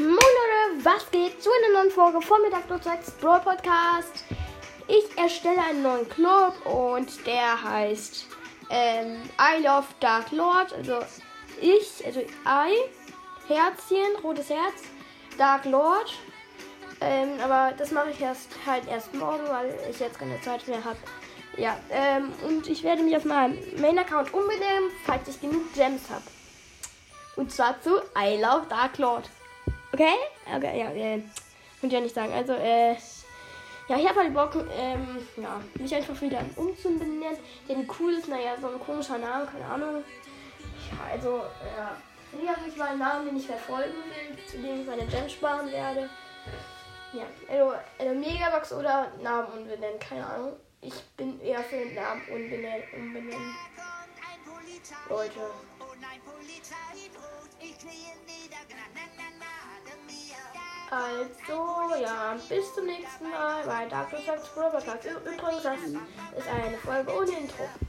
Moin Leute, was geht zu einer neuen Folge von Mittag Notzeits Brawl Podcast? Ich erstelle einen neuen Club und der heißt ähm, I Love Dark Lord. Also ich, also I, Herzchen, rotes Herz, Dark Lord. Ähm, aber das mache ich erst halt erst morgen, weil ich jetzt keine Zeit mehr habe. Ja, ähm, und ich werde mich auf meinem Main-Account umbenennen, falls ich genug Gems habe. Und zwar zu I Love Dark Lord. Okay? Okay, ja, äh, könnt ihr ja nicht sagen. Also, äh, ja, ich habe halt Bock, ähm, ja, mich einfach wieder umzubenennen. Denn cool ist, naja, so ein komischer Name, keine Ahnung. Ja, also, ja. Ich habe nicht mal einen Namen, den ich verfolgen will, zu dem ich meine Gems sparen werde. Ja, also, also Megabox oder Namen umbenennen, keine Ahnung. Ich bin eher für den Namen umbenennen. umbenennen. Leute. Also, ja, bis zum nächsten Mal bei Dark Souls Podcast. Übrigens, das ist eine Folge ohne Intro.